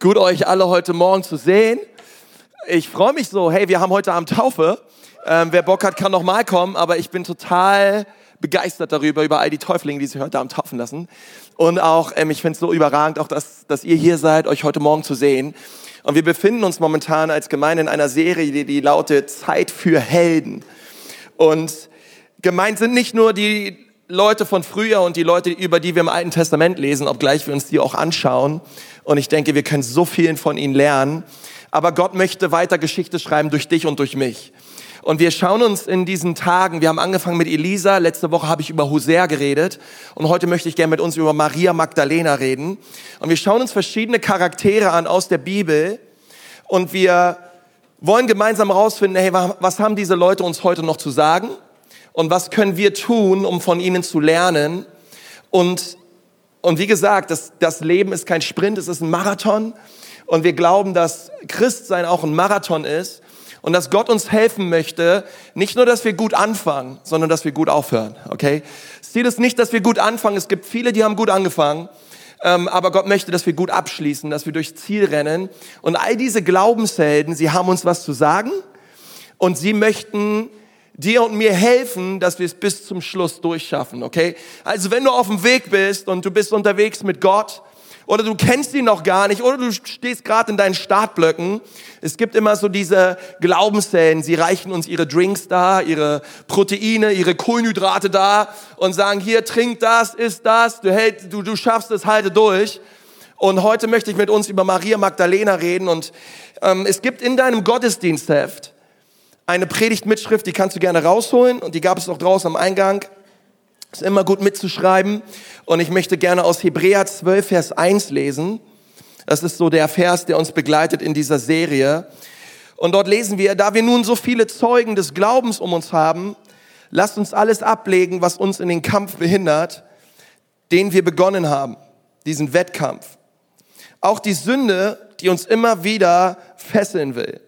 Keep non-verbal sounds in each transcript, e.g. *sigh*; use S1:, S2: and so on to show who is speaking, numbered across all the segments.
S1: Gut, euch alle heute Morgen zu sehen. Ich freue mich so. Hey, wir haben heute Abend Taufe. Ähm, wer Bock hat, kann noch mal kommen. Aber ich bin total begeistert darüber, über all die Täuflinge, die sich heute Abend taufen lassen. Und auch, ähm, ich finde es so überragend, auch dass, dass ihr hier seid, euch heute Morgen zu sehen. Und wir befinden uns momentan als Gemeinde in einer Serie, die, die lautet Zeit für Helden. Und gemeint sind nicht nur die Leute von früher und die Leute, über die wir im Alten Testament lesen, obgleich wir uns die auch anschauen. Und ich denke, wir können so vielen von ihnen lernen. Aber Gott möchte weiter Geschichte schreiben durch dich und durch mich. Und wir schauen uns in diesen Tagen, wir haben angefangen mit Elisa, letzte Woche habe ich über Hosea geredet und heute möchte ich gerne mit uns über Maria Magdalena reden. Und wir schauen uns verschiedene Charaktere an aus der Bibel und wir wollen gemeinsam herausfinden, hey, was haben diese Leute uns heute noch zu sagen? Und was können wir tun, um von ihnen zu lernen. Und, und wie gesagt, das, das Leben ist kein Sprint, es ist ein Marathon. Und wir glauben, dass Christsein auch ein Marathon ist und dass Gott uns helfen möchte, nicht nur, dass wir gut anfangen, sondern dass wir gut aufhören. Okay? Ziel ist nicht, dass wir gut anfangen. Es gibt viele, die haben gut angefangen. Ähm, aber Gott möchte, dass wir gut abschließen, dass wir durchs Ziel rennen. Und all diese Glaubenshelden, sie haben uns was zu sagen und sie möchten dir und mir helfen, dass wir es bis zum Schluss durchschaffen, okay? Also wenn du auf dem Weg bist und du bist unterwegs mit Gott oder du kennst ihn noch gar nicht oder du stehst gerade in deinen Startblöcken, es gibt immer so diese Glaubenszellen, sie reichen uns ihre Drinks da, ihre Proteine, ihre Kohlenhydrate da und sagen, hier, trink das, isst das, du, hält, du, du schaffst es, halte durch. Und heute möchte ich mit uns über Maria Magdalena reden und ähm, es gibt in deinem Gottesdienstheft eine Predigtmitschrift, die kannst du gerne rausholen und die gab es auch draußen am Eingang. Ist immer gut mitzuschreiben und ich möchte gerne aus Hebräer 12, Vers 1 lesen. Das ist so der Vers, der uns begleitet in dieser Serie. Und dort lesen wir, da wir nun so viele Zeugen des Glaubens um uns haben, lasst uns alles ablegen, was uns in den Kampf behindert, den wir begonnen haben, diesen Wettkampf. Auch die Sünde, die uns immer wieder fesseln will.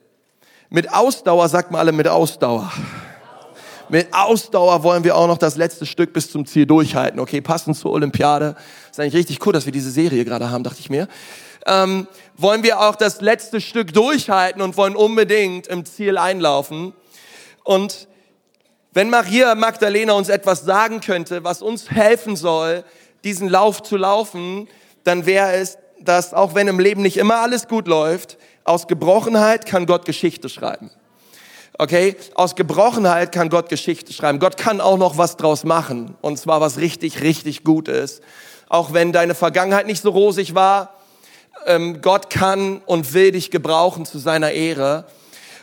S1: Mit Ausdauer, sagt mal alle mit Ausdauer. Mit Ausdauer wollen wir auch noch das letzte Stück bis zum Ziel durchhalten. Okay, passend zur Olympiade. Ist eigentlich richtig cool, dass wir diese Serie gerade haben, dachte ich mir. Ähm, wollen wir auch das letzte Stück durchhalten und wollen unbedingt im Ziel einlaufen. Und wenn Maria Magdalena uns etwas sagen könnte, was uns helfen soll, diesen Lauf zu laufen, dann wäre es, dass auch wenn im Leben nicht immer alles gut läuft, aus Gebrochenheit kann Gott Geschichte schreiben. Okay? Aus Gebrochenheit kann Gott Geschichte schreiben. Gott kann auch noch was draus machen. Und zwar was richtig, richtig gut ist. Auch wenn deine Vergangenheit nicht so rosig war. Ähm, Gott kann und will dich gebrauchen zu seiner Ehre.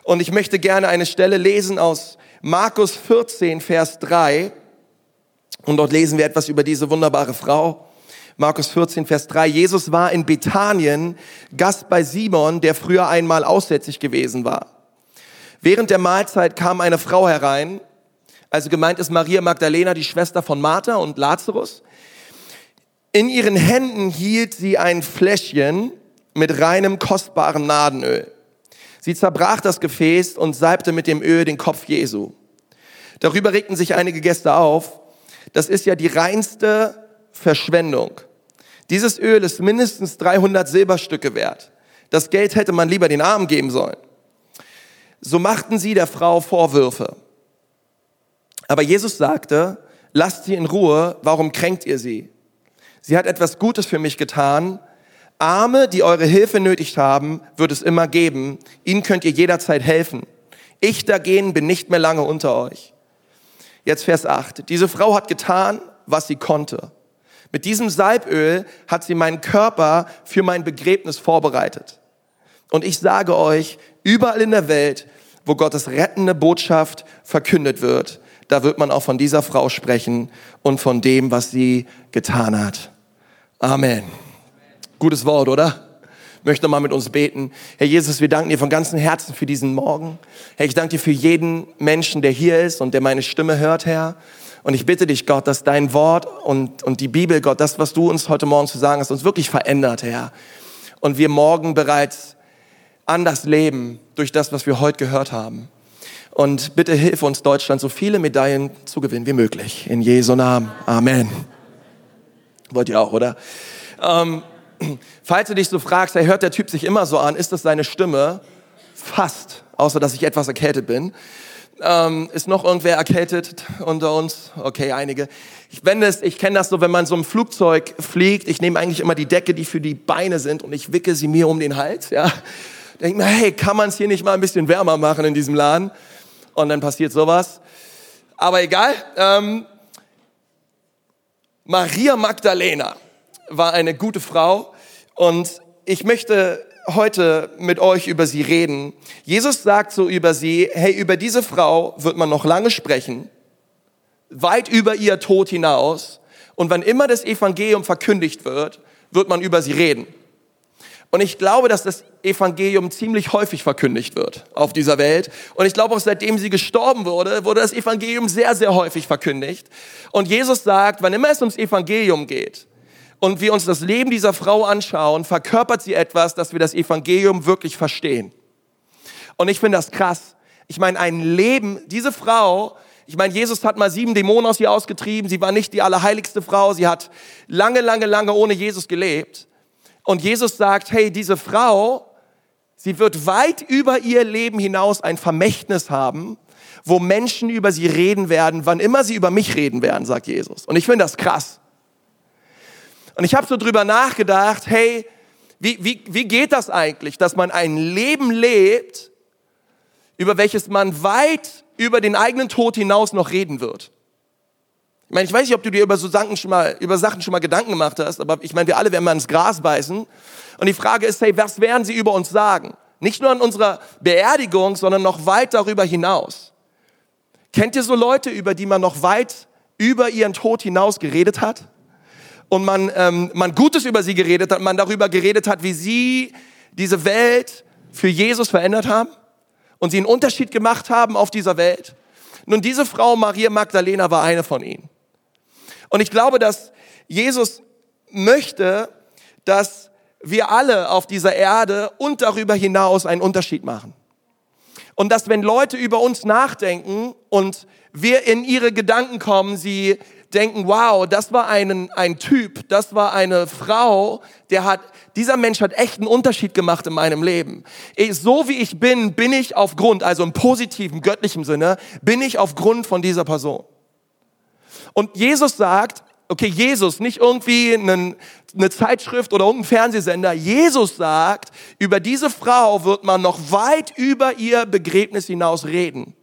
S1: Und ich möchte gerne eine Stelle lesen aus Markus 14, Vers 3. Und dort lesen wir etwas über diese wunderbare Frau. Markus 14, Vers 3. Jesus war in Bethanien Gast bei Simon, der früher einmal aussätzig gewesen war. Während der Mahlzeit kam eine Frau herein, also gemeint ist Maria Magdalena, die Schwester von Martha und Lazarus. In ihren Händen hielt sie ein Fläschchen mit reinem, kostbaren Nadenöl. Sie zerbrach das Gefäß und salbte mit dem Öl den Kopf Jesu. Darüber regten sich einige Gäste auf. Das ist ja die reinste Verschwendung. Dieses Öl ist mindestens 300 Silberstücke wert. Das Geld hätte man lieber den Armen geben sollen. So machten sie der Frau Vorwürfe. Aber Jesus sagte, lasst sie in Ruhe, warum kränkt ihr sie? Sie hat etwas Gutes für mich getan. Arme, die eure Hilfe nötig haben, wird es immer geben. Ihnen könnt ihr jederzeit helfen. Ich dagegen bin nicht mehr lange unter euch. Jetzt Vers 8. Diese Frau hat getan, was sie konnte. Mit diesem Salböl hat sie meinen Körper für mein Begräbnis vorbereitet. Und ich sage euch, überall in der Welt, wo Gottes rettende Botschaft verkündet wird, da wird man auch von dieser Frau sprechen und von dem, was sie getan hat. Amen. Gutes Wort, oder? möchte mal mit uns beten. Herr Jesus, wir danken dir von ganzem Herzen für diesen Morgen. Herr, ich danke dir für jeden Menschen, der hier ist und der meine Stimme hört, Herr. Und ich bitte dich, Gott, dass dein Wort und, und die Bibel, Gott, das, was du uns heute Morgen zu sagen hast, uns wirklich verändert, Herr. Und wir morgen bereits anders leben durch das, was wir heute gehört haben. Und bitte hilf uns, Deutschland so viele Medaillen zu gewinnen wie möglich. In Jesu Namen. Amen. Wollt ihr auch, oder? Ähm, falls du dich so fragst, hey, hört der Typ sich immer so an, ist das seine Stimme? Fast, außer dass ich etwas erkältet bin. Ähm, ist noch irgendwer erkältet unter uns? Okay, einige. Ich, wenn das, ich kenne das so, wenn man so im Flugzeug fliegt, ich nehme eigentlich immer die Decke, die für die Beine sind und ich wicke sie mir um den Hals, ja. Denke mir, hey, kann man es hier nicht mal ein bisschen wärmer machen in diesem Laden? Und dann passiert sowas. Aber egal. Ähm, Maria Magdalena war eine gute Frau und ich möchte heute mit euch über sie reden. Jesus sagt so über sie, hey, über diese Frau wird man noch lange sprechen, weit über ihr Tod hinaus. Und wann immer das Evangelium verkündigt wird, wird man über sie reden. Und ich glaube, dass das Evangelium ziemlich häufig verkündigt wird auf dieser Welt. Und ich glaube auch seitdem sie gestorben wurde, wurde das Evangelium sehr, sehr häufig verkündigt. Und Jesus sagt, wann immer es ums Evangelium geht und wir uns das Leben dieser Frau anschauen, verkörpert sie etwas, dass wir das Evangelium wirklich verstehen. Und ich finde das krass. Ich meine, ein Leben, diese Frau, ich meine, Jesus hat mal sieben Dämonen aus ihr ausgetrieben. Sie war nicht die allerheiligste Frau. Sie hat lange, lange, lange ohne Jesus gelebt. Und Jesus sagt, hey, diese Frau, sie wird weit über ihr Leben hinaus ein Vermächtnis haben, wo Menschen über sie reden werden, wann immer sie über mich reden werden, sagt Jesus. Und ich finde das krass. Und ich habe so drüber nachgedacht, hey, wie, wie, wie geht das eigentlich, dass man ein Leben lebt, über welches man weit über den eigenen Tod hinaus noch reden wird? Ich meine, ich weiß nicht, ob du dir über so Sachen schon mal, über Sachen schon mal Gedanken gemacht hast, aber ich meine, wir alle werden mal ins Gras beißen. Und die Frage ist, hey, was werden sie über uns sagen? Nicht nur an unserer Beerdigung, sondern noch weit darüber hinaus. Kennt ihr so Leute, über die man noch weit über ihren Tod hinaus geredet hat? Und man, ähm, man Gutes über sie geredet hat, man darüber geredet hat, wie sie diese Welt für Jesus verändert haben und sie einen Unterschied gemacht haben auf dieser Welt. Nun, diese Frau Maria Magdalena war eine von ihnen. Und ich glaube, dass Jesus möchte, dass wir alle auf dieser Erde und darüber hinaus einen Unterschied machen. Und dass wenn Leute über uns nachdenken und wir in ihre Gedanken kommen, sie denken, wow, das war ein, ein Typ, das war eine Frau, der hat, dieser Mensch hat echt einen Unterschied gemacht in meinem Leben. Ich, so wie ich bin, bin ich aufgrund, also im positiven, göttlichen Sinne, bin ich aufgrund von dieser Person. Und Jesus sagt, okay, Jesus, nicht irgendwie einen, eine Zeitschrift oder irgendein Fernsehsender. Jesus sagt, über diese Frau wird man noch weit über ihr Begräbnis hinaus reden.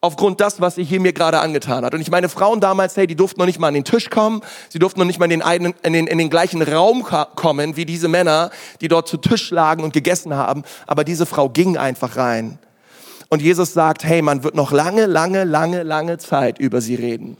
S1: Aufgrund das, was sie hier mir gerade angetan hat. Und ich meine, Frauen damals, hey, die durften noch nicht mal an den Tisch kommen, sie durften noch nicht mal in den, einen, in den, in den gleichen Raum kommen wie diese Männer, die dort zu Tisch lagen und gegessen haben. Aber diese Frau ging einfach rein. Und Jesus sagt, hey, man wird noch lange, lange, lange, lange Zeit über sie reden.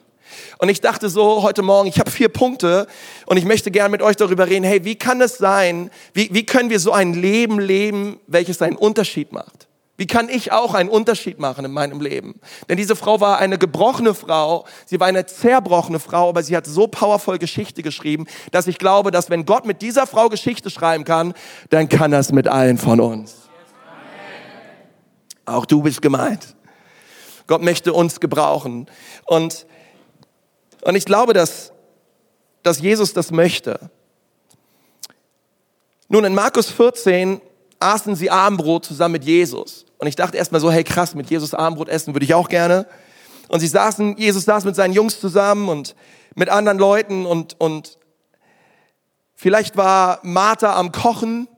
S1: Und ich dachte so heute Morgen, ich habe vier Punkte und ich möchte gerne mit euch darüber reden, hey, wie kann es sein, wie, wie können wir so ein Leben leben, welches einen Unterschied macht? Wie kann ich auch einen Unterschied machen in meinem Leben? Denn diese Frau war eine gebrochene Frau, sie war eine zerbrochene Frau, aber sie hat so powervoll Geschichte geschrieben, dass ich glaube, dass wenn Gott mit dieser Frau Geschichte schreiben kann, dann kann das mit allen von uns. Auch du bist gemeint. Gott möchte uns gebrauchen. Und, und ich glaube, dass, dass Jesus das möchte. Nun, in Markus 14 aßen sie Abendbrot zusammen mit Jesus. Und ich dachte erstmal so, hey krass, mit Jesus Abendbrot essen würde ich auch gerne. Und sie saßen, Jesus saß mit seinen Jungs zusammen und mit anderen Leuten und, und vielleicht war Martha am Kochen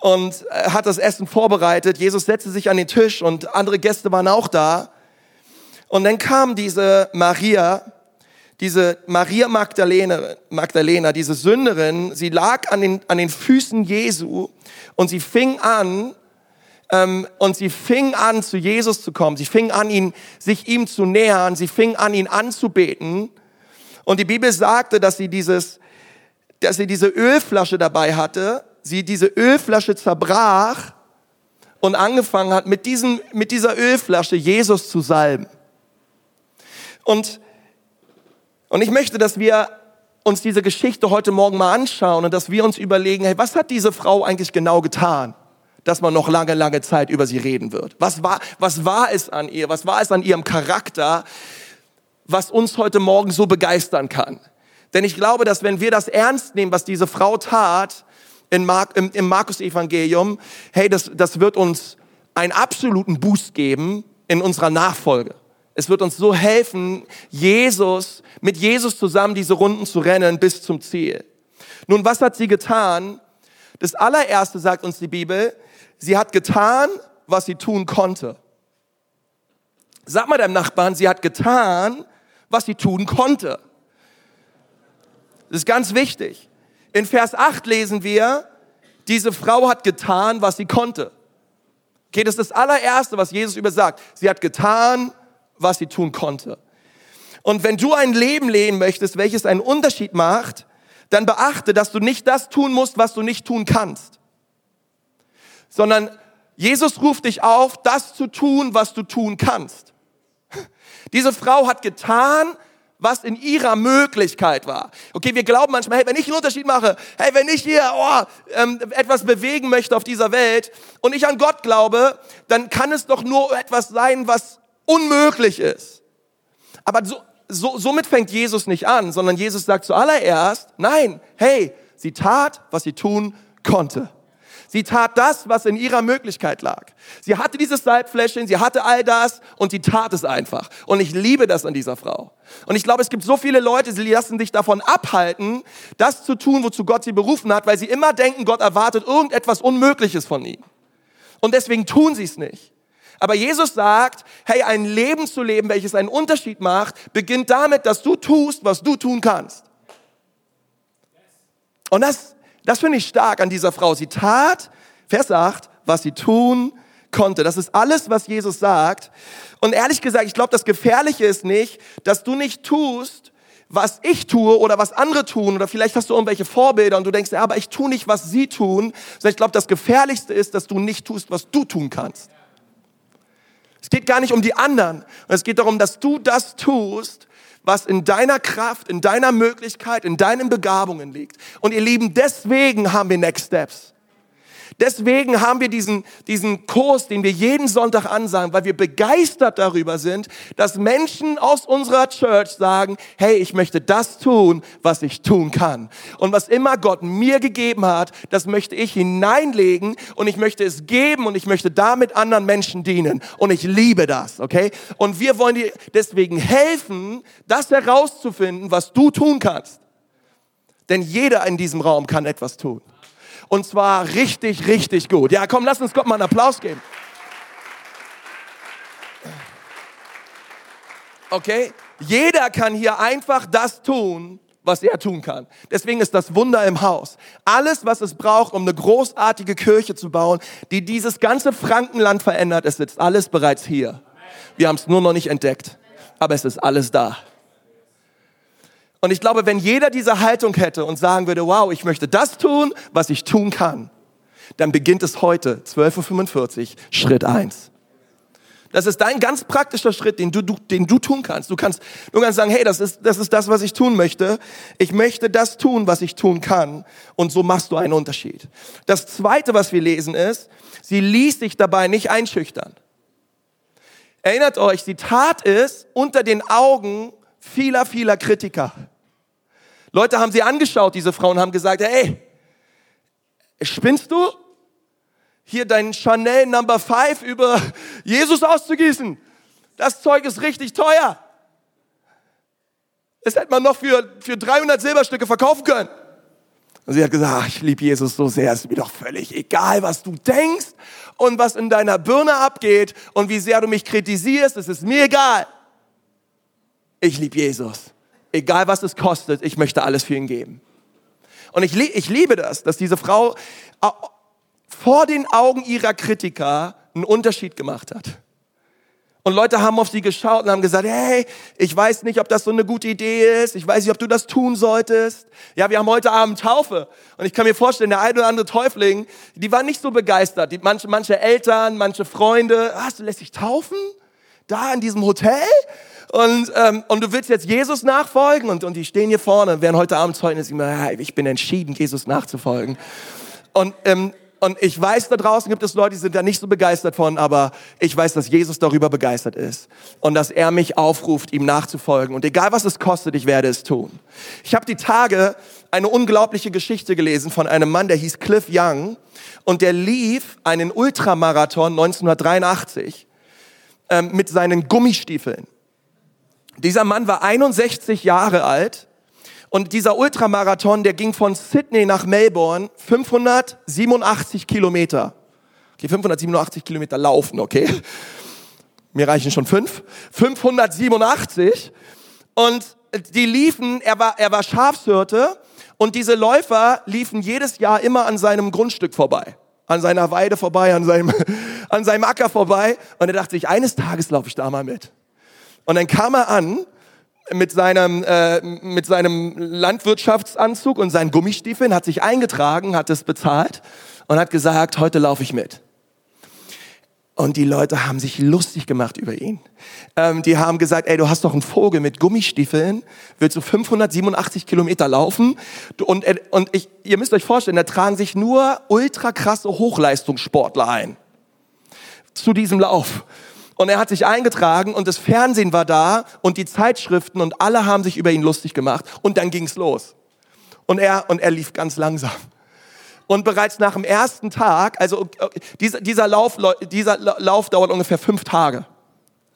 S1: und hat das Essen vorbereitet. Jesus setzte sich an den Tisch und andere Gäste waren auch da. Und dann kam diese Maria, diese Maria Magdalena, Magdalena, diese Sünderin, sie lag an den, an den Füßen Jesu und sie fing an, ähm, und sie fing an, zu Jesus zu kommen. Sie fing an, ihn, sich ihm zu nähern. Sie fing an, ihn anzubeten. Und die Bibel sagte, dass sie dieses, dass sie diese Ölflasche dabei hatte sie diese Ölflasche zerbrach und angefangen hat, mit, diesem, mit dieser Ölflasche Jesus zu salben. Und, und ich möchte, dass wir uns diese Geschichte heute Morgen mal anschauen und dass wir uns überlegen, hey, was hat diese Frau eigentlich genau getan, dass man noch lange, lange Zeit über sie reden wird? Was war, was war es an ihr? Was war es an ihrem Charakter, was uns heute Morgen so begeistern kann? Denn ich glaube, dass wenn wir das ernst nehmen, was diese Frau tat in Mark, im, im Markus-Evangelium, hey, das, das wird uns einen absoluten Boost geben in unserer Nachfolge. Es wird uns so helfen, Jesus, mit Jesus zusammen diese Runden zu rennen bis zum Ziel. Nun, was hat sie getan? Das allererste sagt uns die Bibel, sie hat getan, was sie tun konnte. Sag mal deinem Nachbarn, sie hat getan, was sie tun konnte. Das ist ganz wichtig. In Vers 8 lesen wir, diese Frau hat getan, was sie konnte. Okay, das ist das allererste, was Jesus über sagt. Sie hat getan, was sie tun konnte. Und wenn du ein Leben leben möchtest, welches einen Unterschied macht, dann beachte, dass du nicht das tun musst, was du nicht tun kannst, sondern Jesus ruft dich auf, das zu tun, was du tun kannst. Diese Frau hat getan, was in ihrer Möglichkeit war. Okay, wir glauben manchmal, hey, wenn ich einen Unterschied mache, hey, wenn ich hier oh, ähm, etwas bewegen möchte auf dieser Welt und ich an Gott glaube, dann kann es doch nur etwas sein, was unmöglich ist. Aber so, so, somit fängt Jesus nicht an, sondern Jesus sagt zuallererst, nein, hey, sie tat, was sie tun konnte. Sie tat das, was in ihrer Möglichkeit lag. Sie hatte dieses Salbfläschchen, sie hatte all das und sie tat es einfach. Und ich liebe das an dieser Frau. Und ich glaube, es gibt so viele Leute, sie lassen sich davon abhalten, das zu tun, wozu Gott sie berufen hat, weil sie immer denken, Gott erwartet irgendetwas Unmögliches von ihnen. Und deswegen tun sie es nicht. Aber Jesus sagt, hey, ein Leben zu leben, welches einen Unterschied macht, beginnt damit, dass du tust, was du tun kannst. Und das, das finde ich stark an dieser Frau. Sie tat, Vers 8, was sie tun konnte. Das ist alles, was Jesus sagt. Und ehrlich gesagt, ich glaube, das Gefährliche ist nicht, dass du nicht tust, was ich tue oder was andere tun oder vielleicht hast du irgendwelche Vorbilder und du denkst, ja, aber ich tue nicht, was sie tun, sondern ich glaube, das Gefährlichste ist, dass du nicht tust, was du tun kannst. Es geht gar nicht um die anderen. Es geht darum, dass du das tust, was in deiner Kraft, in deiner Möglichkeit, in deinen Begabungen liegt. Und ihr Lieben, deswegen haben wir Next Steps. Deswegen haben wir diesen, diesen Kurs, den wir jeden Sonntag ansagen, weil wir begeistert darüber sind, dass Menschen aus unserer Church sagen, hey, ich möchte das tun, was ich tun kann. Und was immer Gott mir gegeben hat, das möchte ich hineinlegen und ich möchte es geben und ich möchte damit anderen Menschen dienen. Und ich liebe das, okay? Und wir wollen dir deswegen helfen, das herauszufinden, was du tun kannst. Denn jeder in diesem Raum kann etwas tun. Und zwar richtig, richtig gut. Ja, komm, lass uns Gott mal einen Applaus geben. Okay? Jeder kann hier einfach das tun, was er tun kann. Deswegen ist das Wunder im Haus. Alles, was es braucht, um eine großartige Kirche zu bauen, die dieses ganze Frankenland verändert, es sitzt alles bereits hier. Wir haben es nur noch nicht entdeckt, aber es ist alles da. Und ich glaube, wenn jeder diese Haltung hätte und sagen würde, wow, ich möchte das tun, was ich tun kann, dann beginnt es heute, 12.45 Uhr, Schritt eins. Das ist dein ganz praktischer Schritt, den du, du, den du tun kannst. Du kannst, du kannst sagen, hey, das ist, das ist das, was ich tun möchte. Ich möchte das tun, was ich tun kann. Und so machst du einen Unterschied. Das zweite, was wir lesen, ist, sie ließ sich dabei nicht einschüchtern. Erinnert euch, sie tat es unter den Augen vieler, vieler Kritiker. Leute haben sie angeschaut, diese Frauen, haben gesagt, hey, spinnst du? Hier dein Chanel Number 5 über Jesus auszugießen. Das Zeug ist richtig teuer. Das hätte man noch für, für 300 Silberstücke verkaufen können. Und sie hat gesagt, ach, ich liebe Jesus so sehr, ist mir doch völlig egal, was du denkst und was in deiner Birne abgeht und wie sehr du mich kritisierst, es ist mir egal. Ich liebe Jesus egal was es kostet, ich möchte alles für ihn geben. Und ich, ich liebe das, dass diese Frau vor den Augen ihrer Kritiker einen Unterschied gemacht hat. Und Leute haben auf sie geschaut und haben gesagt, hey, ich weiß nicht, ob das so eine gute Idee ist. Ich weiß nicht, ob du das tun solltest. Ja, wir haben heute Abend Taufe. Und ich kann mir vorstellen, der ein oder andere Täufling, die waren nicht so begeistert. Die, manche, manche Eltern, manche Freunde, ah, du lässt dich taufen? Da in diesem Hotel? Und, ähm, und du willst jetzt Jesus nachfolgen und, und die stehen hier vorne und werden heute Abend Zeugnis immer, ja, ich bin entschieden, Jesus nachzufolgen. Und, ähm, und ich weiß, da draußen gibt es Leute, die sind da nicht so begeistert von, aber ich weiß, dass Jesus darüber begeistert ist und dass er mich aufruft, ihm nachzufolgen. Und egal was es kostet, ich werde es tun. Ich habe die Tage eine unglaubliche Geschichte gelesen von einem Mann, der hieß Cliff Young und der lief einen Ultramarathon 1983 ähm, mit seinen Gummistiefeln. Dieser Mann war 61 Jahre alt und dieser Ultramarathon, der ging von Sydney nach Melbourne 587 Kilometer. Okay, 587 Kilometer laufen, okay. Mir reichen schon fünf. 587. Und die liefen, er war, er war Schafshirte und diese Läufer liefen jedes Jahr immer an seinem Grundstück vorbei. An seiner Weide vorbei, an seinem, *laughs* an seinem Acker vorbei. Und er dachte sich, eines Tages laufe ich da mal mit. Und dann kam er an mit seinem, äh, mit seinem Landwirtschaftsanzug und seinen Gummistiefeln, hat sich eingetragen, hat es bezahlt und hat gesagt, heute laufe ich mit. Und die Leute haben sich lustig gemacht über ihn. Ähm, die haben gesagt, ey, du hast doch einen Vogel mit Gummistiefeln, willst du 587 Kilometer laufen? Und, äh, und ich, ihr müsst euch vorstellen, da tragen sich nur ultra krasse Hochleistungssportler ein. Zu diesem Lauf. Und er hat sich eingetragen und das Fernsehen war da und die Zeitschriften und alle haben sich über ihn lustig gemacht. Und dann ging's los. Und er, und er lief ganz langsam. Und bereits nach dem ersten Tag, also dieser, dieser, Lauf, dieser Lauf dauert ungefähr fünf Tage.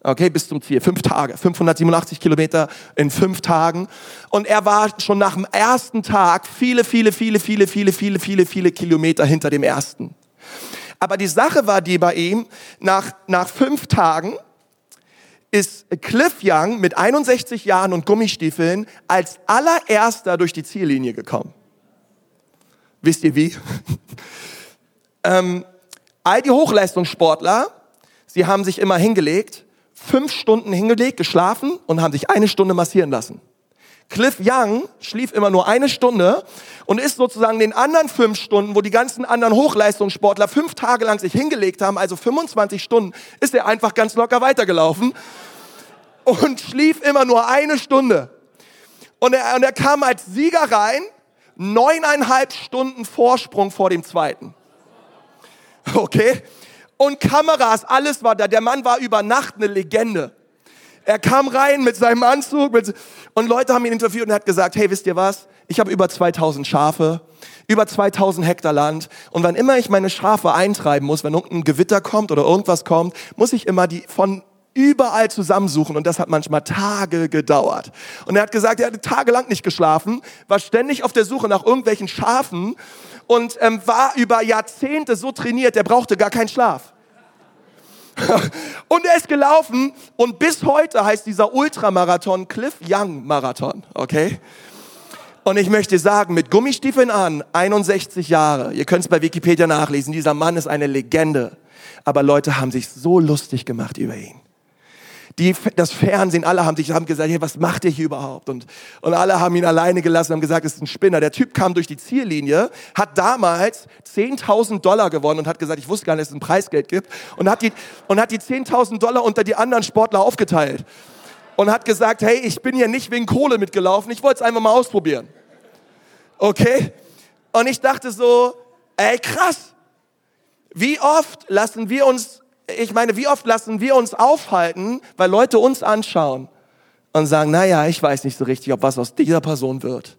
S1: Okay, bis zum Ziel. Fünf Tage. 587 Kilometer in fünf Tagen. Und er war schon nach dem ersten Tag viele, viele, viele, viele, viele, viele, viele, viele Kilometer hinter dem ersten. Aber die Sache war die bei ihm, nach, nach fünf Tagen ist Cliff Young mit 61 Jahren und Gummistiefeln als allererster durch die Ziellinie gekommen. Wisst ihr wie? *laughs* ähm, all die Hochleistungssportler, sie haben sich immer hingelegt, fünf Stunden hingelegt, geschlafen und haben sich eine Stunde massieren lassen. Cliff Young schlief immer nur eine Stunde und ist sozusagen den anderen fünf Stunden, wo die ganzen anderen Hochleistungssportler fünf Tage lang sich hingelegt haben, also 25 Stunden, ist er einfach ganz locker weitergelaufen und schlief immer nur eine Stunde. Und er, und er kam als Sieger rein, neuneinhalb Stunden Vorsprung vor dem zweiten. Okay? Und Kameras, alles war da. Der Mann war über Nacht eine Legende. Er kam rein mit seinem Anzug mit, und Leute haben ihn interviewt und er hat gesagt, hey, wisst ihr was? Ich habe über 2000 Schafe, über 2000 Hektar Land und wann immer ich meine Schafe eintreiben muss, wenn irgendein Gewitter kommt oder irgendwas kommt, muss ich immer die von überall zusammensuchen und das hat manchmal Tage gedauert. Und er hat gesagt, er hatte tagelang nicht geschlafen, war ständig auf der Suche nach irgendwelchen Schafen und ähm, war über Jahrzehnte so trainiert, er brauchte gar keinen Schlaf. *laughs* und er ist gelaufen und bis heute heißt dieser Ultramarathon Cliff Young Marathon, okay? Und ich möchte sagen, mit Gummistiefeln an, 61 Jahre, ihr könnt es bei Wikipedia nachlesen, dieser Mann ist eine Legende. Aber Leute haben sich so lustig gemacht über ihn die, das Fernsehen, alle haben sich haben gesagt, hey, was macht der hier überhaupt? Und, und alle haben ihn alleine gelassen, haben gesagt, es ist ein Spinner. Der Typ kam durch die Ziellinie, hat damals 10.000 Dollar gewonnen und hat gesagt, ich wusste gar nicht, dass es ein Preisgeld gibt und hat die, und hat die 10.000 Dollar unter die anderen Sportler aufgeteilt und hat gesagt, hey, ich bin hier nicht wegen Kohle mitgelaufen, ich wollte es einfach mal ausprobieren. Okay? Und ich dachte so, ey, krass. Wie oft lassen wir uns ich meine, wie oft lassen wir uns aufhalten, weil Leute uns anschauen und sagen, naja, ich weiß nicht so richtig, ob was aus dieser Person wird.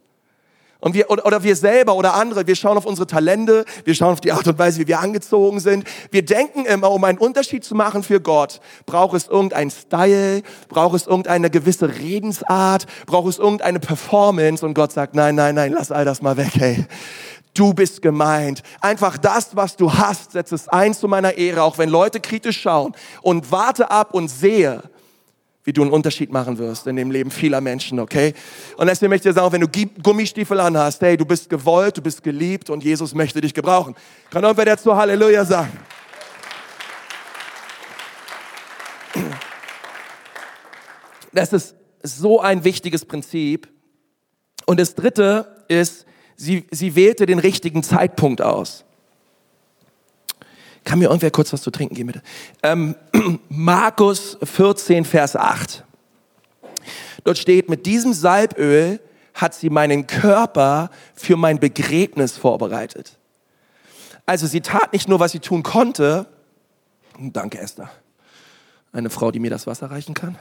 S1: Und wir, oder, oder wir selber oder andere, wir schauen auf unsere Talente, wir schauen auf die Art und Weise, wie wir angezogen sind. Wir denken immer, um einen Unterschied zu machen für Gott, braucht es irgendein Style, braucht es irgendeine gewisse Redensart, braucht es irgendeine Performance und Gott sagt, nein, nein, nein, lass all das mal weg, hey du bist gemeint. Einfach das, was du hast, setz es ein zu meiner Ehre, auch wenn Leute kritisch schauen. Und warte ab und sehe, wie du einen Unterschied machen wirst in dem Leben vieler Menschen, okay? Und deswegen möchte ich dir sagen, wenn du Gummistiefel anhast, hey, du bist gewollt, du bist geliebt und Jesus möchte dich gebrauchen. Kann irgendwer dazu Halleluja sagen? Das ist so ein wichtiges Prinzip. Und das dritte ist, sie, sie wählte den richtigen Zeitpunkt aus. Kann mir irgendwer kurz was zu trinken geben, bitte? Ähm, *clears throat* Markus 14, Vers 8. Dort steht, mit diesem Salböl hat sie meinen Körper für mein Begräbnis vorbereitet. Also sie tat nicht nur, was sie tun konnte. Danke, Esther. Eine Frau, die mir das Wasser reichen kann.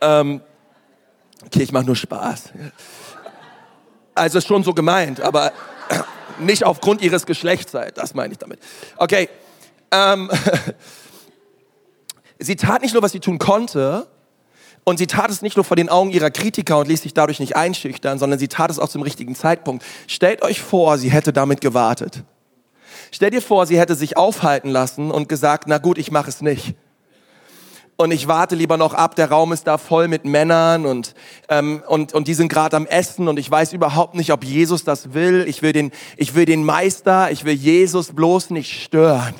S1: Ähm, okay, ich mache nur Spaß. Also ist schon so gemeint, aber *coughs* nicht aufgrund ihres Geschlechts, das meine ich damit. Okay, ähm, *laughs* sie tat nicht nur, was sie tun konnte, und sie tat es nicht nur vor den Augen ihrer Kritiker und ließ sich dadurch nicht einschüchtern, sondern sie tat es auch zum richtigen Zeitpunkt. Stellt euch vor, sie hätte damit gewartet. Stellt dir vor, sie hätte sich aufhalten lassen und gesagt, na gut, ich mache es nicht und ich warte lieber noch ab, der Raum ist da voll mit Männern und, ähm, und, und die sind gerade am Essen und ich weiß überhaupt nicht, ob Jesus das will. Ich will, den, ich will den Meister, ich will Jesus bloß nicht stören.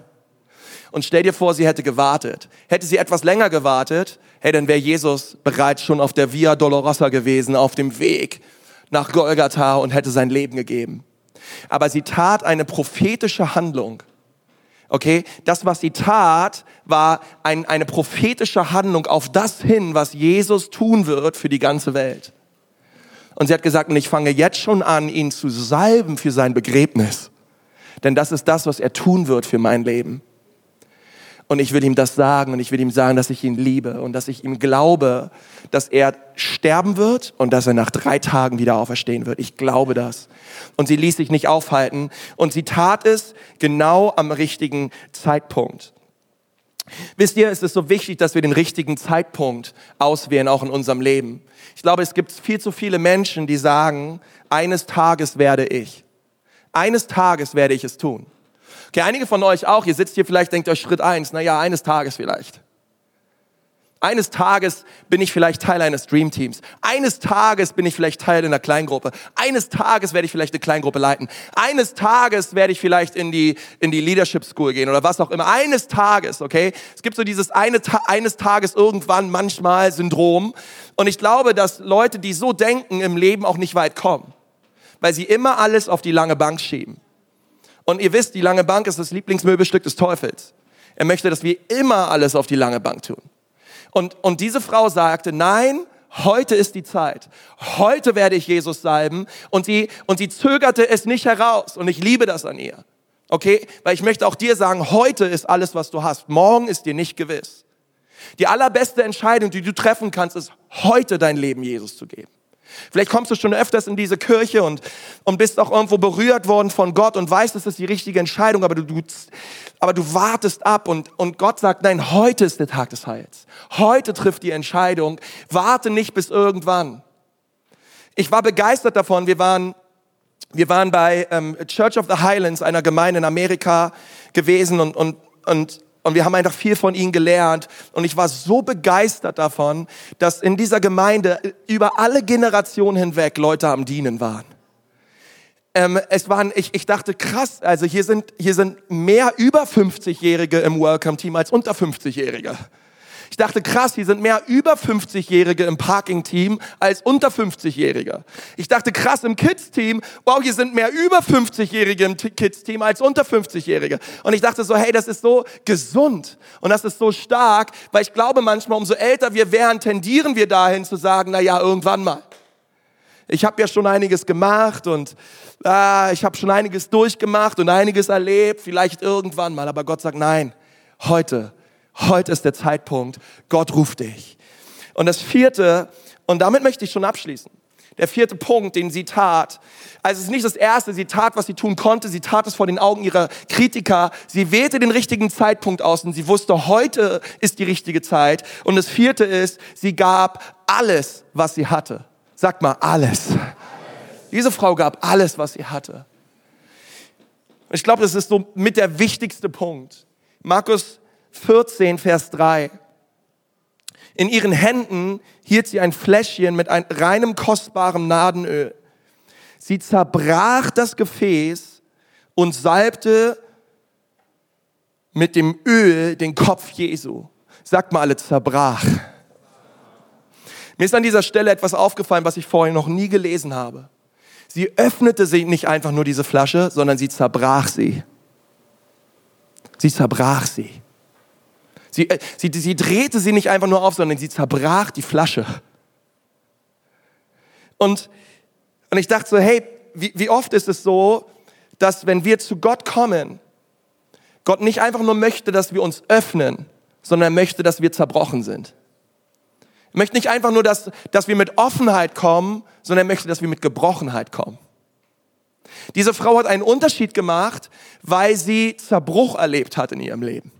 S1: Und stell dir vor, sie hätte gewartet. Hätte sie etwas länger gewartet, hey, dann wäre Jesus bereits schon auf der Via Dolorosa gewesen, auf dem Weg nach Golgatha und hätte sein Leben gegeben. Aber sie tat eine prophetische Handlung Okay, das, was sie tat, war ein, eine prophetische Handlung auf das hin, was Jesus tun wird für die ganze Welt. Und sie hat gesagt, und ich fange jetzt schon an, ihn zu salben für sein Begräbnis. Denn das ist das, was er tun wird für mein Leben. Und ich will ihm das sagen und ich will ihm sagen, dass ich ihn liebe und dass ich ihm glaube, dass er sterben wird und dass er nach drei Tagen wieder auferstehen wird. Ich glaube das. Und sie ließ sich nicht aufhalten und sie tat es genau am richtigen Zeitpunkt. Wisst ihr, es ist so wichtig, dass wir den richtigen Zeitpunkt auswählen, auch in unserem Leben. Ich glaube, es gibt viel zu viele Menschen, die sagen, eines Tages werde ich. Eines Tages werde ich es tun. Okay, einige von euch auch, ihr sitzt hier vielleicht, denkt euch Schritt eins, na ja, eines Tages vielleicht. Eines Tages bin ich vielleicht Teil eines Dreamteams. Eines Tages bin ich vielleicht Teil einer Kleingruppe. Eines Tages werde ich vielleicht eine Kleingruppe leiten. Eines Tages werde ich vielleicht in die, in die Leadership School gehen oder was auch immer. Eines Tages, okay? Es gibt so dieses eine, eines Tages irgendwann manchmal Syndrom. Und ich glaube, dass Leute, die so denken, im Leben auch nicht weit kommen. Weil sie immer alles auf die lange Bank schieben. Und ihr wisst, die lange Bank ist das Lieblingsmöbelstück des Teufels. Er möchte, dass wir immer alles auf die lange Bank tun. Und, und diese Frau sagte, nein, heute ist die Zeit. Heute werde ich Jesus salben. Und sie, und sie zögerte es nicht heraus. Und ich liebe das an ihr. Okay? Weil ich möchte auch dir sagen, heute ist alles, was du hast. Morgen ist dir nicht gewiss. Die allerbeste Entscheidung, die du treffen kannst, ist heute dein Leben Jesus zu geben. Vielleicht kommst du schon öfters in diese Kirche und, und bist auch irgendwo berührt worden von Gott und weißt, es ist die richtige Entscheidung, aber du, du, aber du wartest ab und, und Gott sagt, nein, heute ist der Tag des Heils. Heute trifft die Entscheidung. Warte nicht bis irgendwann. Ich war begeistert davon. Wir waren, wir waren bei ähm, Church of the Highlands, einer Gemeinde in Amerika gewesen und, und, und und wir haben einfach viel von ihnen gelernt. Und ich war so begeistert davon, dass in dieser Gemeinde über alle Generationen hinweg Leute am Dienen waren. Ähm, es waren, ich, ich dachte, krass, also hier sind, hier sind mehr über 50-Jährige im Welcome-Team als unter 50-Jährige. Ich dachte, krass, hier sind mehr über 50-Jährige im Parking-Team als unter 50-Jährige. Ich dachte, krass, im Kids-Team, wow, hier sind mehr über 50-Jährige im Kids-Team als unter 50-Jährige. Und ich dachte so, hey, das ist so gesund und das ist so stark, weil ich glaube manchmal, umso älter wir werden, tendieren wir dahin zu sagen, na ja, irgendwann mal. Ich habe ja schon einiges gemacht und ah, ich habe schon einiges durchgemacht und einiges erlebt, vielleicht irgendwann mal. Aber Gott sagt, nein, heute Heute ist der Zeitpunkt. Gott ruft dich. Und das vierte, und damit möchte ich schon abschließen. Der vierte Punkt, den sie tat, also es ist nicht das erste, sie tat, was sie tun konnte, sie tat es vor den Augen ihrer Kritiker, sie wählte den richtigen Zeitpunkt aus und sie wusste, heute ist die richtige Zeit. Und das vierte ist, sie gab alles, was sie hatte. Sag mal, alles. alles. Diese Frau gab alles, was sie hatte. Ich glaube, das ist so mit der wichtigste Punkt. Markus 14, Vers 3. In ihren Händen hielt sie ein Fläschchen mit einem reinem kostbarem Nadenöl. Sie zerbrach das Gefäß und salbte mit dem Öl den Kopf Jesu. Sagt mal alle, zerbrach. Mir ist an dieser Stelle etwas aufgefallen, was ich vorher noch nie gelesen habe. Sie öffnete sie nicht einfach nur diese Flasche, sondern sie zerbrach sie. Sie zerbrach sie. Sie, äh, sie, sie drehte sie nicht einfach nur auf, sondern sie zerbrach die Flasche. Und, und ich dachte so, hey, wie, wie oft ist es so, dass wenn wir zu Gott kommen, Gott nicht einfach nur möchte, dass wir uns öffnen, sondern er möchte, dass wir zerbrochen sind. Er möchte nicht einfach nur, dass, dass wir mit Offenheit kommen, sondern er möchte, dass wir mit Gebrochenheit kommen. Diese Frau hat einen Unterschied gemacht, weil sie Zerbruch erlebt hat in ihrem Leben.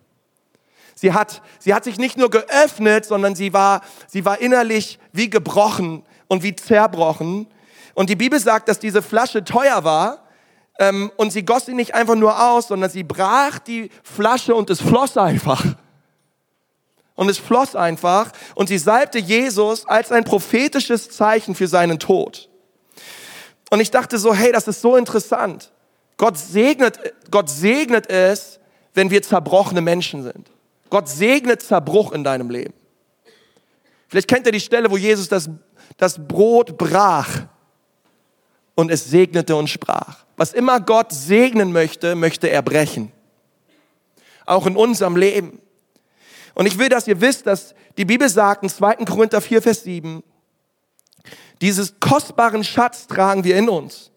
S1: Sie hat, sie hat sich nicht nur geöffnet, sondern sie war, sie war innerlich wie gebrochen und wie zerbrochen. Und die Bibel sagt, dass diese Flasche teuer war. Ähm, und sie goss sie nicht einfach nur aus, sondern sie brach die Flasche und es floss einfach. Und es floss einfach. Und sie salbte Jesus als ein prophetisches Zeichen für seinen Tod. Und ich dachte so, hey, das ist so interessant. Gott segnet, Gott segnet es, wenn wir zerbrochene Menschen sind. Gott segnet Zerbruch in deinem Leben. Vielleicht kennt ihr die Stelle, wo Jesus das, das Brot brach und es segnete und sprach. Was immer Gott segnen möchte, möchte er brechen. Auch in unserem Leben. Und ich will, dass ihr wisst, dass die Bibel sagt in 2. Korinther 4, Vers 7, dieses kostbaren Schatz tragen wir in uns.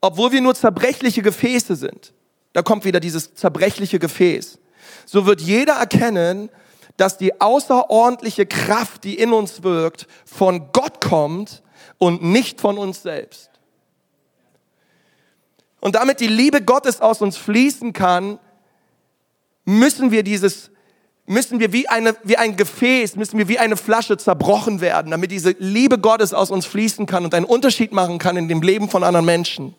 S1: Obwohl wir nur zerbrechliche Gefäße sind. Da kommt wieder dieses zerbrechliche Gefäß. So wird jeder erkennen, dass die außerordentliche Kraft, die in uns wirkt, von Gott kommt und nicht von uns selbst. Und damit die Liebe Gottes aus uns fließen kann, müssen wir dieses müssen wir wie, eine, wie ein Gefäß, müssen wir wie eine Flasche zerbrochen werden, damit diese Liebe Gottes aus uns fließen kann und einen Unterschied machen kann in dem Leben von anderen Menschen.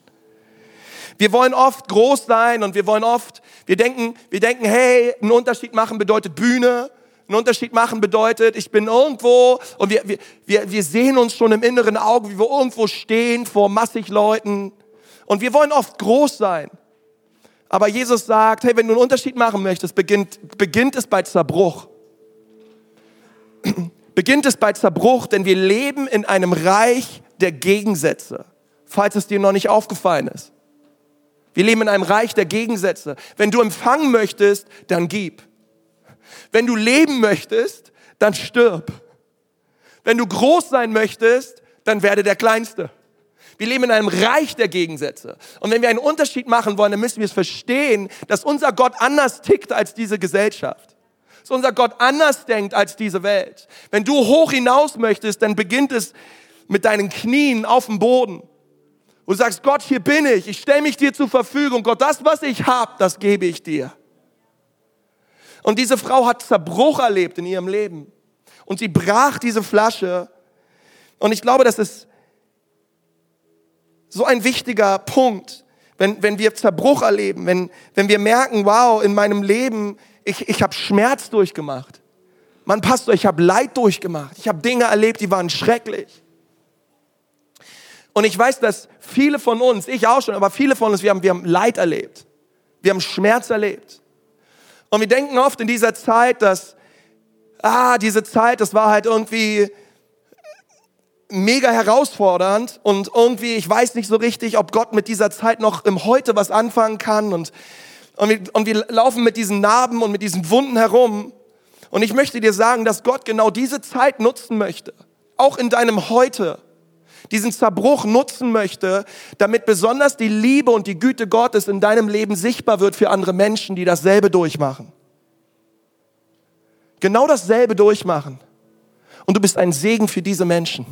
S1: Wir wollen oft groß sein und wir wollen oft, wir denken, wir denken, hey, einen Unterschied machen bedeutet Bühne, einen Unterschied machen bedeutet, ich bin irgendwo und wir, wir, wir, wir sehen uns schon im inneren Auge, wie wir irgendwo stehen vor massig Leuten und wir wollen oft groß sein. Aber Jesus sagt, hey, wenn du einen Unterschied machen möchtest, beginnt, beginnt es bei Zerbruch. *clears throat* beginnt es bei Zerbruch, denn wir leben in einem Reich der Gegensätze, falls es dir noch nicht aufgefallen ist. Wir leben in einem Reich der Gegensätze. Wenn du empfangen möchtest, dann gib. Wenn du leben möchtest, dann stirb. Wenn du groß sein möchtest, dann werde der Kleinste. Wir leben in einem Reich der Gegensätze. Und wenn wir einen Unterschied machen wollen, dann müssen wir es verstehen, dass unser Gott anders tickt als diese Gesellschaft. Dass unser Gott anders denkt als diese Welt. Wenn du hoch hinaus möchtest, dann beginnt es mit deinen Knien auf dem Boden. Und sagst, Gott, hier bin ich, ich stelle mich dir zur Verfügung. Gott, das, was ich habe, das gebe ich dir. Und diese Frau hat Zerbruch erlebt in ihrem Leben. Und sie brach diese Flasche. Und ich glaube, das ist so ein wichtiger Punkt, wenn, wenn wir Zerbruch erleben, wenn, wenn wir merken, wow, in meinem Leben, ich, ich habe Schmerz durchgemacht. Mann, Pastor, ich habe Leid durchgemacht. Ich habe Dinge erlebt, die waren schrecklich. Und ich weiß, dass viele von uns, ich auch schon, aber viele von uns, wir haben, wir haben Leid erlebt. Wir haben Schmerz erlebt. Und wir denken oft in dieser Zeit, dass, ah, diese Zeit, das war halt irgendwie, mega herausfordernd und irgendwie, ich weiß nicht so richtig, ob Gott mit dieser Zeit noch im Heute was anfangen kann und, und, wir, und wir laufen mit diesen Narben und mit diesen Wunden herum. Und ich möchte dir sagen, dass Gott genau diese Zeit nutzen möchte, auch in deinem Heute, diesen Zerbruch nutzen möchte, damit besonders die Liebe und die Güte Gottes in deinem Leben sichtbar wird für andere Menschen, die dasselbe durchmachen. Genau dasselbe durchmachen. Und du bist ein Segen für diese Menschen.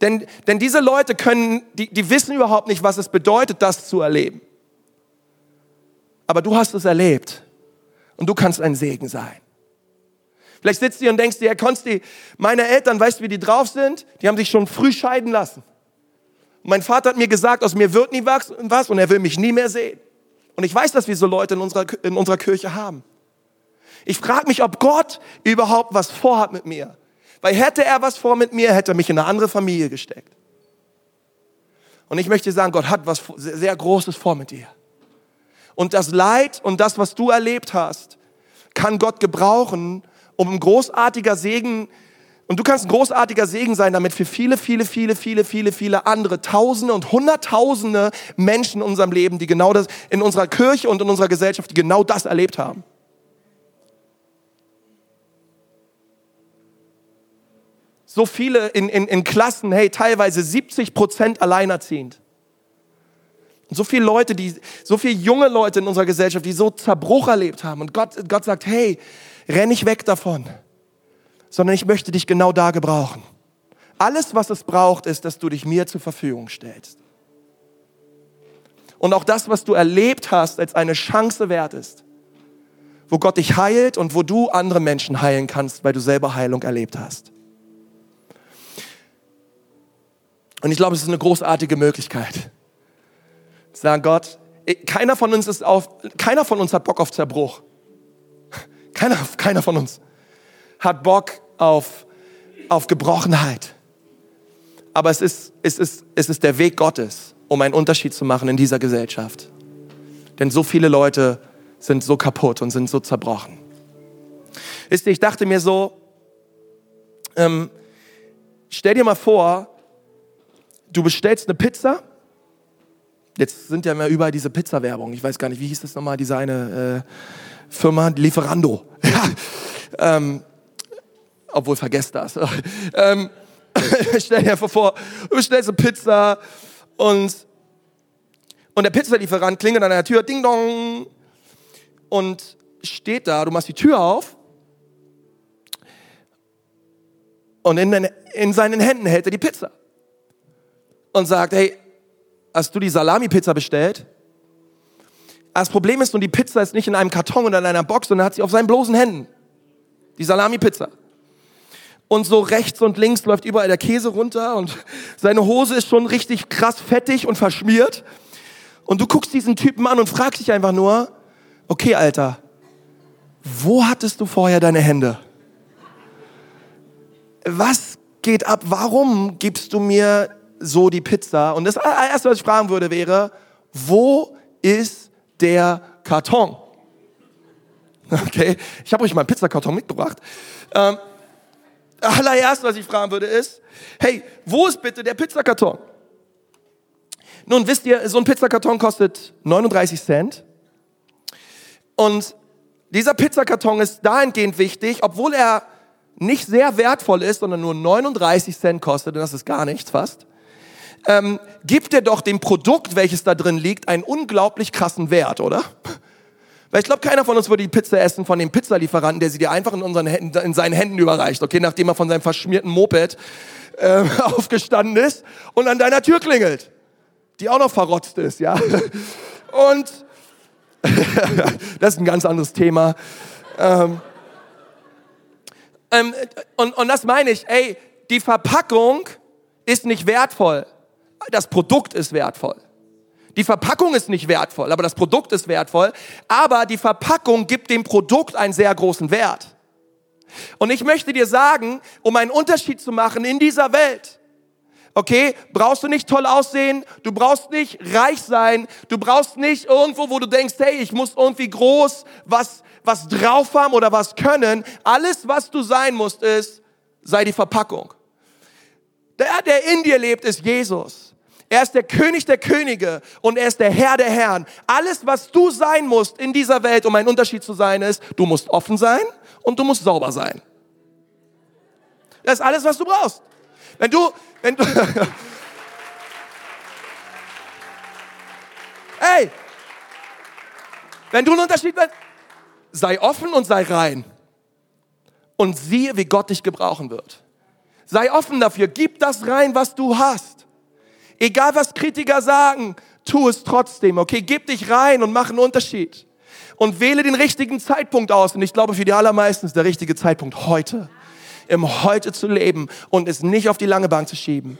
S1: Denn, denn diese Leute können, die, die wissen überhaupt nicht, was es bedeutet, das zu erleben. Aber du hast es erlebt und du kannst ein Segen sein. Vielleicht sitzt du und denkst dir, Herr Konsti, meine Eltern, weißt du, wie die drauf sind? Die haben sich schon früh scheiden lassen. Und mein Vater hat mir gesagt, aus mir wird nie was und er will mich nie mehr sehen. Und ich weiß, dass wir so Leute in unserer, in unserer Kirche haben. Ich frage mich, ob Gott überhaupt was vorhat mit mir. Weil hätte er was vor mit mir, hätte er mich in eine andere Familie gesteckt. Und ich möchte sagen, Gott hat was sehr Großes vor mit dir. Und das Leid und das, was du erlebt hast, kann Gott gebrauchen, um ein großartiger Segen, und du kannst ein großartiger Segen sein, damit für viele, viele, viele, viele, viele, viele andere Tausende und Hunderttausende Menschen in unserem Leben, die genau das, in unserer Kirche und in unserer Gesellschaft, die genau das erlebt haben. So viele in, in, in Klassen, hey, teilweise 70 Prozent alleinerziehend. Und so viele Leute, die, so viele junge Leute in unserer Gesellschaft, die so Zerbruch erlebt haben. Und Gott, Gott sagt, hey, renn nicht weg davon, sondern ich möchte dich genau da gebrauchen. Alles, was es braucht, ist, dass du dich mir zur Verfügung stellst. Und auch das, was du erlebt hast, als eine Chance wert ist, wo Gott dich heilt und wo du andere Menschen heilen kannst, weil du selber Heilung erlebt hast. Und ich glaube, es ist eine großartige Möglichkeit. Sagen Gott, keiner von uns ist auf, keiner von uns hat Bock auf Zerbruch. Keiner, keiner von uns hat Bock auf, auf Gebrochenheit. Aber es ist, es, ist, es ist der Weg Gottes, um einen Unterschied zu machen in dieser Gesellschaft. Denn so viele Leute sind so kaputt und sind so zerbrochen. Wisst ihr, ich dachte mir so, ähm, stell dir mal vor, du bestellst eine Pizza. Jetzt sind ja immer überall diese Pizza-Werbung. Ich weiß gar nicht, wie hieß das nochmal, diese eine äh, Firma, Lieferando. Ja, *laughs* ähm, obwohl, vergesst das. *laughs* ähm, *laughs* stell dir einfach vor, du bestellst eine Pizza und, und der Pizzalieferant klingelt an der Tür, ding dong, und steht da, du machst die Tür auf und in, den, in seinen Händen hält er die Pizza und sagt, hey, hast du die Salami-Pizza bestellt? Das Problem ist, und die Pizza ist nicht in einem Karton oder in einer Box, sondern hat sie auf seinen bloßen Händen. Die Salami-Pizza. Und so rechts und links läuft überall der Käse runter und seine Hose ist schon richtig krass fettig und verschmiert. Und du guckst diesen Typen an und fragst dich einfach nur, okay, Alter, wo hattest du vorher deine Hände? Was geht ab? Warum gibst du mir so die Pizza? Und das erste, was ich fragen würde, wäre, wo ist der Karton? Okay, ich habe euch mal einen Pizzakarton mitgebracht. Ähm, allererst, was ich fragen würde, ist, hey, wo ist bitte der Pizzakarton? Nun, wisst ihr, so ein Pizzakarton kostet 39 Cent. Und dieser Pizzakarton ist dahingehend wichtig, obwohl er nicht sehr wertvoll ist, sondern nur 39 Cent kostet, und das ist gar nichts fast, ähm, gibt er doch dem Produkt, welches da drin liegt, einen unglaublich krassen Wert, oder? Weil ich glaube, keiner von uns würde die Pizza essen von dem Pizzalieferanten, der sie dir einfach in, unseren Händen, in seinen Händen überreicht, okay, nachdem er von seinem verschmierten Moped äh, *laughs* aufgestanden ist und an deiner Tür klingelt, die auch noch verrotzt ist, ja. Und *laughs* das ist ein ganz anderes Thema. Ähm, ähm, und, und das meine ich, ey, die Verpackung ist nicht wertvoll. Das Produkt ist wertvoll. Die Verpackung ist nicht wertvoll, aber das Produkt ist wertvoll. Aber die Verpackung gibt dem Produkt einen sehr großen Wert. Und ich möchte dir sagen, um einen Unterschied zu machen in dieser Welt, okay, brauchst du nicht toll aussehen, du brauchst nicht reich sein, du brauchst nicht irgendwo, wo du denkst, hey, ich muss irgendwie groß was, was drauf haben oder was können. Alles, was du sein musst, ist, sei die Verpackung. Der, der in dir lebt, ist Jesus. Er ist der König der Könige und er ist der Herr der Herren. Alles, was du sein musst in dieser Welt, um ein Unterschied zu sein, ist, du musst offen sein und du musst sauber sein. Das ist alles, was du brauchst. Wenn du, wenn du, *laughs* hey, wenn du einen Unterschied willst, sei offen und sei rein. Und siehe, wie Gott dich gebrauchen wird. Sei offen dafür, gib das rein, was du hast. Egal was Kritiker sagen, tu es trotzdem, okay? Gib dich rein und mach einen Unterschied. Und wähle den richtigen Zeitpunkt aus. Und ich glaube, für die allermeisten ist der richtige Zeitpunkt heute. Im Heute zu leben und es nicht auf die lange Bank zu schieben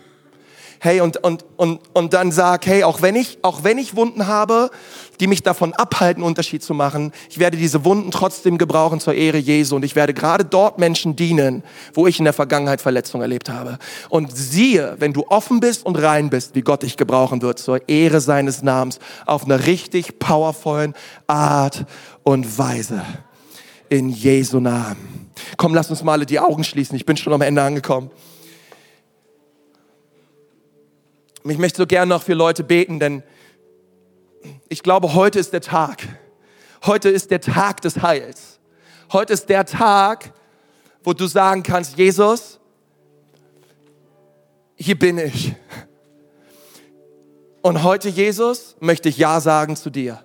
S1: hey, und, und, und, und dann sag, hey, auch wenn ich, auch wenn ich Wunden habe, die mich davon abhalten, Unterschied zu machen, ich werde diese Wunden trotzdem gebrauchen zur Ehre Jesu und ich werde gerade dort Menschen dienen, wo ich in der Vergangenheit Verletzung erlebt habe. Und siehe, wenn du offen bist und rein bist, wie Gott dich gebrauchen wird zur Ehre seines Namens auf einer richtig powervollen Art und Weise. In Jesu Namen. Komm, lass uns mal alle die Augen schließen. Ich bin schon am Ende angekommen. Ich möchte so gerne noch für Leute beten, denn ich glaube, heute ist der Tag. Heute ist der Tag des Heils. Heute ist der Tag, wo du sagen kannst, Jesus, hier bin ich. Und heute, Jesus, möchte ich Ja sagen zu dir.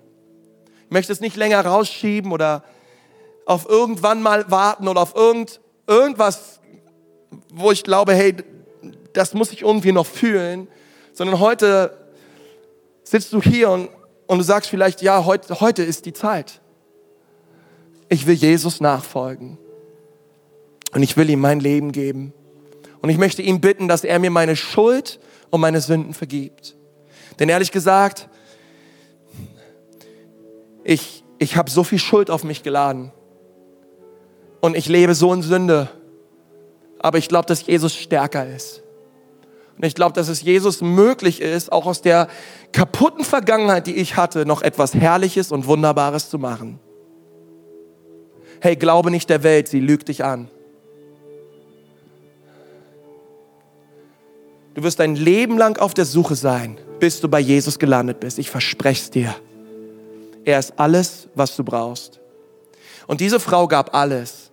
S1: Ich möchte es nicht länger rausschieben oder auf irgendwann mal warten oder auf irgend, irgendwas, wo ich glaube, hey, das muss ich irgendwie noch fühlen, sondern heute sitzt du hier und, und du sagst vielleicht, ja, heute, heute ist die Zeit. Ich will Jesus nachfolgen und ich will ihm mein Leben geben. Und ich möchte ihn bitten, dass er mir meine Schuld und meine Sünden vergibt. Denn ehrlich gesagt, ich, ich habe so viel Schuld auf mich geladen. Und ich lebe so in Sünde. Aber ich glaube, dass Jesus stärker ist. Und ich glaube, dass es Jesus möglich ist, auch aus der kaputten Vergangenheit, die ich hatte, noch etwas Herrliches und Wunderbares zu machen. Hey, glaube nicht der Welt, sie lügt dich an. Du wirst dein Leben lang auf der Suche sein, bis du bei Jesus gelandet bist. Ich verspreche es dir. Er ist alles, was du brauchst. Und diese Frau gab alles.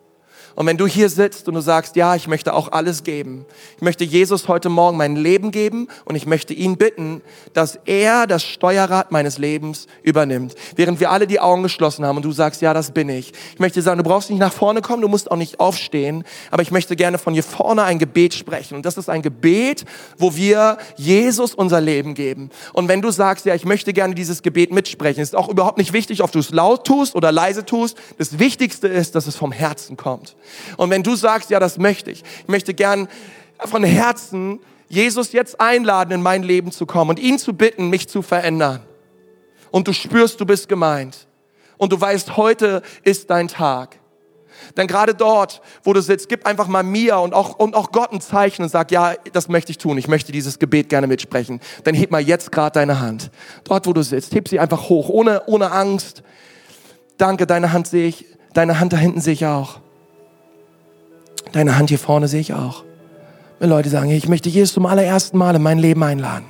S1: Und wenn du hier sitzt und du sagst, ja, ich möchte auch alles geben. Ich möchte Jesus heute Morgen mein Leben geben und ich möchte ihn bitten, dass er das Steuerrad meines Lebens übernimmt. Während wir alle die Augen geschlossen haben und du sagst, ja, das bin ich. Ich möchte sagen, du brauchst nicht nach vorne kommen, du musst auch nicht aufstehen, aber ich möchte gerne von hier vorne ein Gebet sprechen. Und das ist ein Gebet, wo wir Jesus unser Leben geben. Und wenn du sagst, ja, ich möchte gerne dieses Gebet mitsprechen, ist auch überhaupt nicht wichtig, ob du es laut tust oder leise tust. Das Wichtigste ist, dass es vom Herzen kommt. Und wenn du sagst, ja, das möchte ich, ich möchte gern von Herzen Jesus jetzt einladen, in mein Leben zu kommen und ihn zu bitten, mich zu verändern. Und du spürst, du bist gemeint. Und du weißt, heute ist dein Tag. Dann gerade dort, wo du sitzt, gib einfach mal mir und auch, und auch Gott ein Zeichen und sag, ja, das möchte ich tun. Ich möchte dieses Gebet gerne mitsprechen. Dann heb mal jetzt gerade deine Hand. Dort, wo du sitzt, heb sie einfach hoch, ohne, ohne Angst. Danke, deine Hand sehe ich. Deine Hand da hinten sehe ich auch. Deine Hand hier vorne sehe ich auch. Wenn Leute sagen, ich möchte Jesus zum allerersten Mal in mein Leben einladen.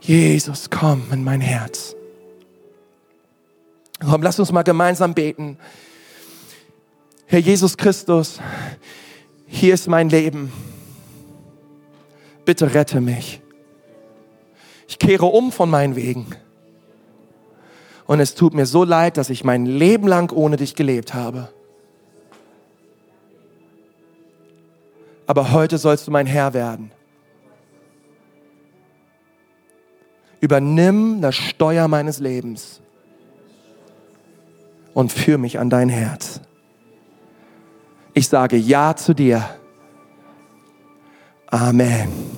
S1: Jesus, komm in mein Herz. Komm, lass uns mal gemeinsam beten. Herr Jesus Christus, hier ist mein Leben. Bitte rette mich. Ich kehre um von meinen Wegen. Und es tut mir so leid, dass ich mein Leben lang ohne dich gelebt habe. Aber heute sollst du mein Herr werden. Übernimm das Steuer meines Lebens und führ mich an dein Herz. Ich sage Ja zu dir. Amen.